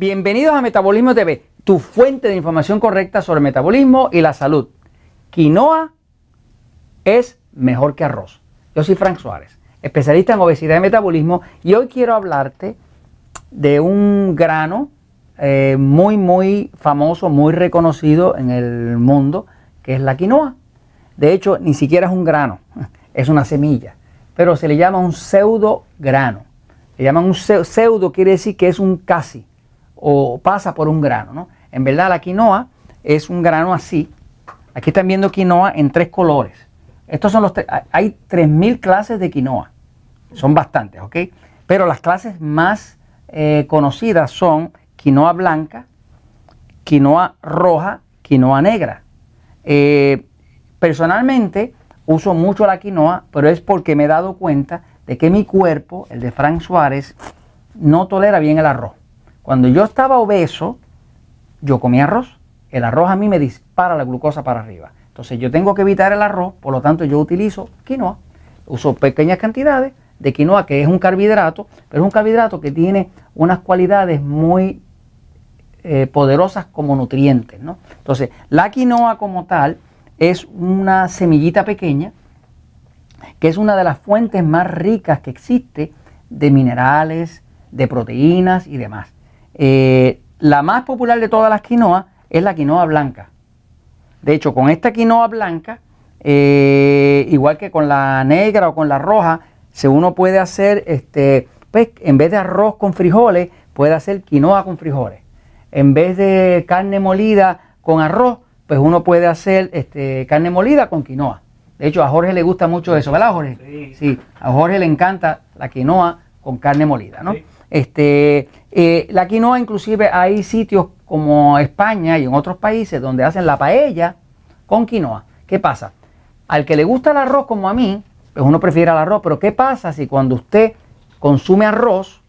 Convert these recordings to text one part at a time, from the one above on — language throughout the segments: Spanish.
Bienvenidos a Metabolismo TV, tu fuente de información correcta sobre metabolismo y la salud. Quinoa es mejor que arroz. Yo soy Frank Suárez, especialista en obesidad y metabolismo, y hoy quiero hablarte de un grano eh, muy, muy famoso, muy reconocido en el mundo, que es la quinoa. De hecho, ni siquiera es un grano, es una semilla, pero se le llama un pseudo grano. Le llaman un pseudo, quiere decir que es un casi o pasa por un grano. ¿no? En verdad la quinoa es un grano así. Aquí están viendo quinoa en tres colores. Estos son los hay 3.000 clases de quinoa. Son bastantes, ¿ok? Pero las clases más eh, conocidas son quinoa blanca, quinoa roja, quinoa negra. Eh, personalmente uso mucho la quinoa, pero es porque me he dado cuenta de que mi cuerpo, el de Frank Suárez, no tolera bien el arroz. Cuando yo estaba obeso, yo comía arroz. El arroz a mí me dispara la glucosa para arriba. Entonces yo tengo que evitar el arroz, por lo tanto yo utilizo quinoa. Uso pequeñas cantidades de quinoa, que es un carbohidrato, pero es un carbohidrato que tiene unas cualidades muy eh, poderosas como nutrientes. Entonces, la quinoa como tal es una semillita pequeña, que es una de las fuentes más ricas que existe de minerales, de proteínas y demás. Eh, la más popular de todas las quinoas es la quinoa blanca. De hecho, con esta quinoa blanca, eh, igual que con la negra o con la roja, si uno puede hacer, este, pues, en vez de arroz con frijoles, puede hacer quinoa con frijoles. En vez de carne molida con arroz, pues uno puede hacer este, carne molida con quinoa. De hecho, a Jorge le gusta mucho eso, ¿verdad, Jorge? Sí. sí. A Jorge le encanta la quinoa con carne molida, ¿no? Este, eh, la quinoa inclusive hay sitios como España y en otros países donde hacen la paella con quinoa. ¿Qué pasa? Al que le gusta el arroz como a mí, pues uno prefiere el arroz, pero ¿qué pasa si cuando usted consume arroz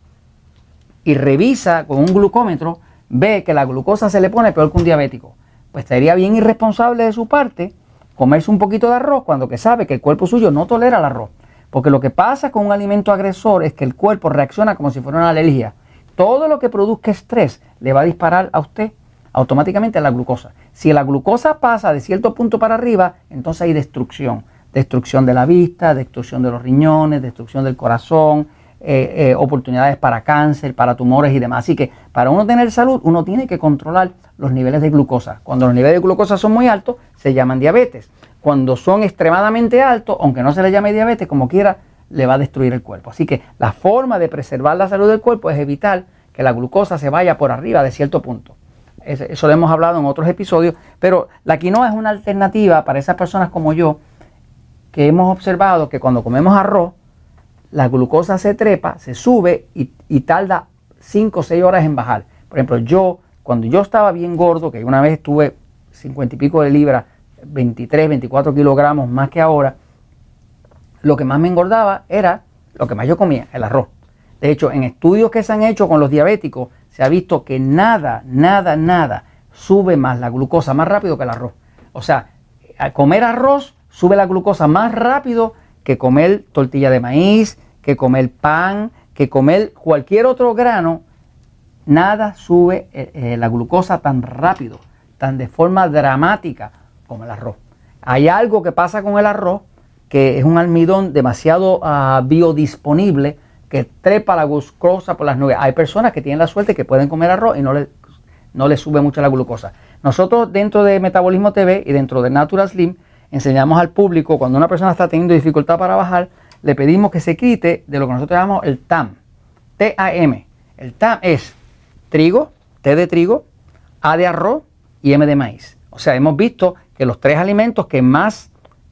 y revisa con un glucómetro, ve que la glucosa se le pone peor que un diabético? Pues sería bien irresponsable de su parte comerse un poquito de arroz cuando que sabe que el cuerpo suyo no tolera el arroz. Porque lo que pasa con un alimento agresor es que el cuerpo reacciona como si fuera una alergia. Todo lo que produzca estrés le va a disparar a usted automáticamente a la glucosa. Si la glucosa pasa de cierto punto para arriba, entonces hay destrucción. Destrucción de la vista, destrucción de los riñones, destrucción del corazón, eh, eh, oportunidades para cáncer, para tumores y demás. Así que para uno tener salud, uno tiene que controlar los niveles de glucosa. Cuando los niveles de glucosa son muy altos, se llaman diabetes cuando son extremadamente altos, aunque no se le llame diabetes, como quiera, le va a destruir el cuerpo. Así que la forma de preservar la salud del cuerpo es evitar que la glucosa se vaya por arriba de cierto punto. Eso lo hemos hablado en otros episodios, pero la quinoa es una alternativa para esas personas como yo que hemos observado que cuando comemos arroz, la glucosa se trepa, se sube y, tarda 5 o 6 horas en bajar. Por ejemplo, yo, cuando yo estaba bien gordo, que una vez estuve 50 y pico de libras, 23, 24 kilogramos más que ahora, lo que más me engordaba era lo que más yo comía, el arroz. De hecho, en estudios que se han hecho con los diabéticos, se ha visto que nada, nada, nada sube más la glucosa más rápido que el arroz. O sea, al comer arroz sube la glucosa más rápido que comer tortilla de maíz, que comer pan, que comer cualquier otro grano. Nada sube eh, eh, la glucosa tan rápido, tan de forma dramática como el arroz. Hay algo que pasa con el arroz, que es un almidón demasiado uh, biodisponible, que trepa la glucosa por las nubes. Hay personas que tienen la suerte que pueden comer arroz y no le, no sube mucho la glucosa. Nosotros dentro de Metabolismo TV y dentro de Natural Slim enseñamos al público cuando una persona está teniendo dificultad para bajar, le pedimos que se quite de lo que nosotros llamamos el TAM. T-A-M. El TAM es trigo, T de trigo, A de arroz y M de maíz. O sea, hemos visto que los tres alimentos que más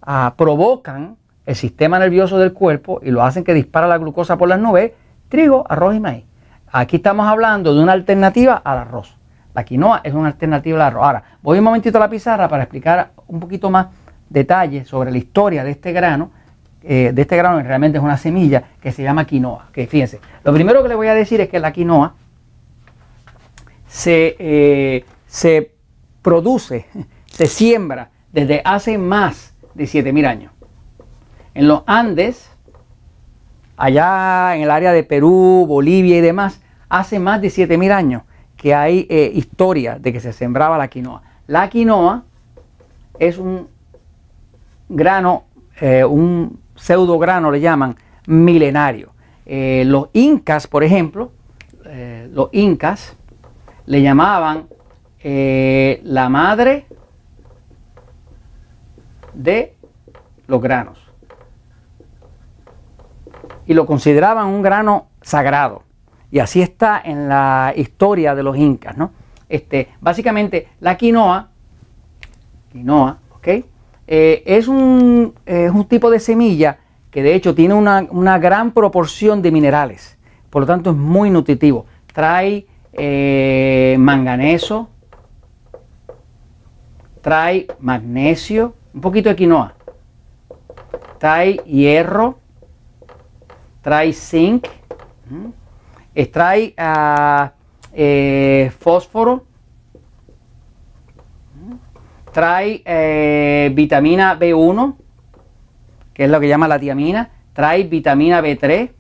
ah, provocan el sistema nervioso del cuerpo y lo hacen que dispara la glucosa por las nubes, trigo, arroz y maíz. Aquí estamos hablando de una alternativa al arroz. La quinoa es una alternativa al arroz. Ahora, voy un momentito a la pizarra para explicar un poquito más detalles sobre la historia de este grano, eh, de este grano que realmente es una semilla que se llama quinoa. Que fíjense, lo primero que le voy a decir es que la quinoa se, eh, se produce se siembra desde hace más de 7.000 años. En los Andes, allá en el área de Perú, Bolivia y demás, hace más de 7.000 años que hay eh, historia de que se sembraba la quinoa. La quinoa es un grano, eh, un pseudo grano le llaman, milenario. Eh, los incas, por ejemplo, los incas le llamaban la madre de los granos. Y lo consideraban un grano sagrado. Y así está en la historia de los incas, ¿no? Este, básicamente, la quinoa, quinoa, ¿ok? Eh, es, un, un, tipo de semilla que de hecho tiene una, gran proporción de minerales. Por lo tanto, es muy nutritivo. Trae eh, manganeso, trae magnesio, un poquito de quinoa, trae hierro, trae zinc, extrae ah, eh, fósforo, trae eh, vitamina B1, que es lo que llama la tiamina, trae vitamina B3,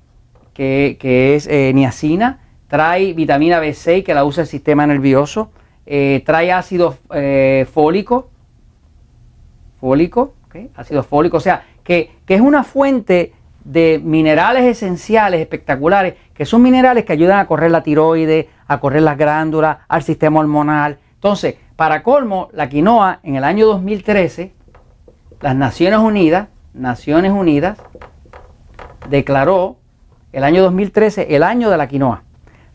que, es eh, niacina, trae vitamina B6, que la usa el sistema nervioso, trae ácido fólico, fólico, ácido fólico, o sea, que, que es una fuente de minerales esenciales espectaculares, que son minerales que ayudan a correr la tiroides, a correr las glándulas, al sistema hormonal. Entonces, para colmo, la quinoa en el año 2013, las Naciones Unidas, Naciones Unidas, declaró el año 2013 el año de la quinoa,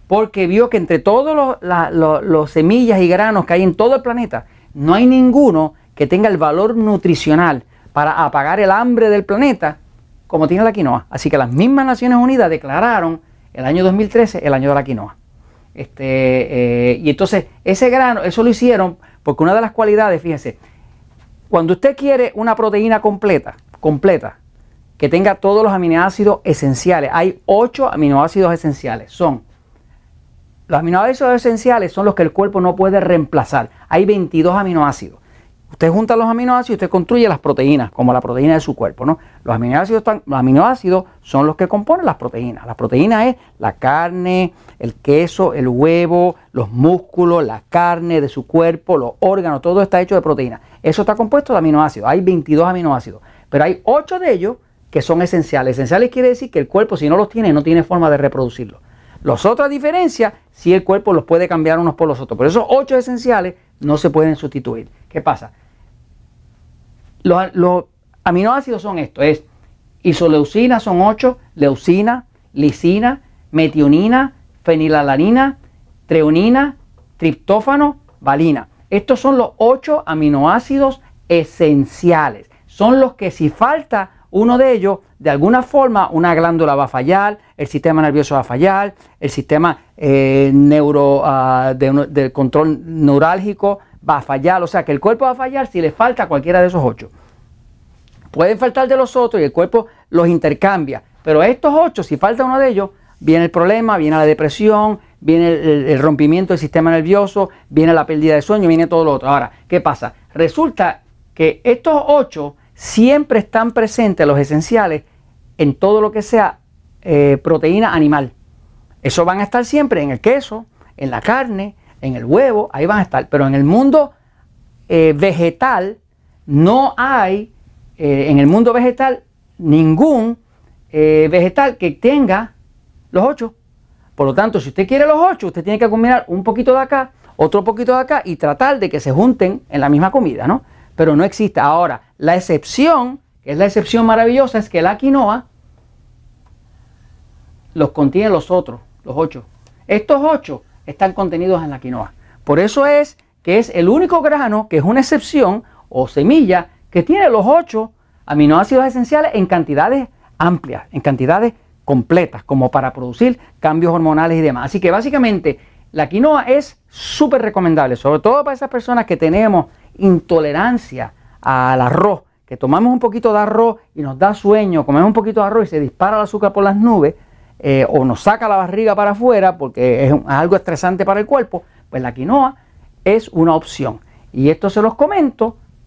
porque vio que entre todos los, semillas y granos que hay en todo el planeta, no hay ninguno que tenga el valor nutricional para apagar el hambre del planeta como tiene la quinoa. Así que las mismas Naciones Unidas declararon el año 2013 el año de la quinoa. Este, eh, y entonces ese grano, eso lo hicieron porque una de las cualidades, fíjense, cuando usted quiere una proteína completa, completa, que tenga todos los aminoácidos esenciales, hay ocho aminoácidos esenciales, son los aminoácidos esenciales son los que el cuerpo no puede reemplazar. Hay 22 aminoácidos. Usted junta los aminoácidos y usted construye las proteínas, como la proteína de su cuerpo. ¿no? Los, aminoácidos los aminoácidos son los que componen las proteínas. La proteína es la carne, el queso, el huevo, los músculos, la carne de su cuerpo, los órganos, todo está hecho de proteína. Eso está compuesto de aminoácidos. Hay 22 aminoácidos, pero hay 8 de ellos que son esenciales. Esenciales quiere decir que el cuerpo, si no los tiene, no tiene forma de reproducirlos. Las otras diferencias, si el cuerpo los puede cambiar unos por los otros. Pero esos 8 esenciales no se pueden sustituir. ¿Qué pasa? Los, aminoácidos son estos, es isoleucina son 8, leucina, lisina, metionina, fenilalanina, treonina, triptófano, valina. Estos son los 8 aminoácidos esenciales. Son los que si falta uno de ellos, de alguna forma una glándula va a fallar, el sistema nervioso va a fallar, el sistema eh, neuro, ah, de, control neurálgico va a fallar, o sea que el cuerpo va a fallar si le falta cualquiera de esos ocho. Pueden faltar de los otros y el cuerpo los intercambia, pero estos ocho, si falta uno de ellos, viene el problema, viene la depresión, viene el, rompimiento del sistema nervioso, viene la pérdida de sueño, viene todo lo otro. Ahora, ¿qué pasa? Resulta que estos ocho siempre están presentes, los esenciales, en todo lo que sea eh, proteína animal. Eso van a estar siempre en el queso, en la carne, en el huevo, ahí van a estar. Pero en el mundo eh, vegetal no hay, eh, en el mundo vegetal, ningún eh, vegetal que tenga los ocho. Por lo tanto, si usted quiere los ocho, usted tiene que combinar un poquito de acá, otro poquito de acá y tratar de que se junten en la misma comida, ¿no? Pero no existe. Ahora, la excepción, que es la excepción maravillosa, es que la quinoa los contiene los otros, los ocho. Estos ocho están contenidos en la quinoa. Por eso es que es el único grano que es una excepción o semilla que tiene los ocho aminoácidos esenciales en cantidades amplias, en cantidades completas, como para producir cambios hormonales y demás. Así que básicamente la quinoa es súper recomendable, sobre todo para esas personas que tenemos intolerancia al arroz, que tomamos un poquito de arroz y nos da sueño, comemos un poquito de arroz y se dispara el azúcar por las nubes, eh, o nos saca la barriga para afuera porque es algo estresante para el cuerpo, pues la quinoa es una opción. Y esto se los comento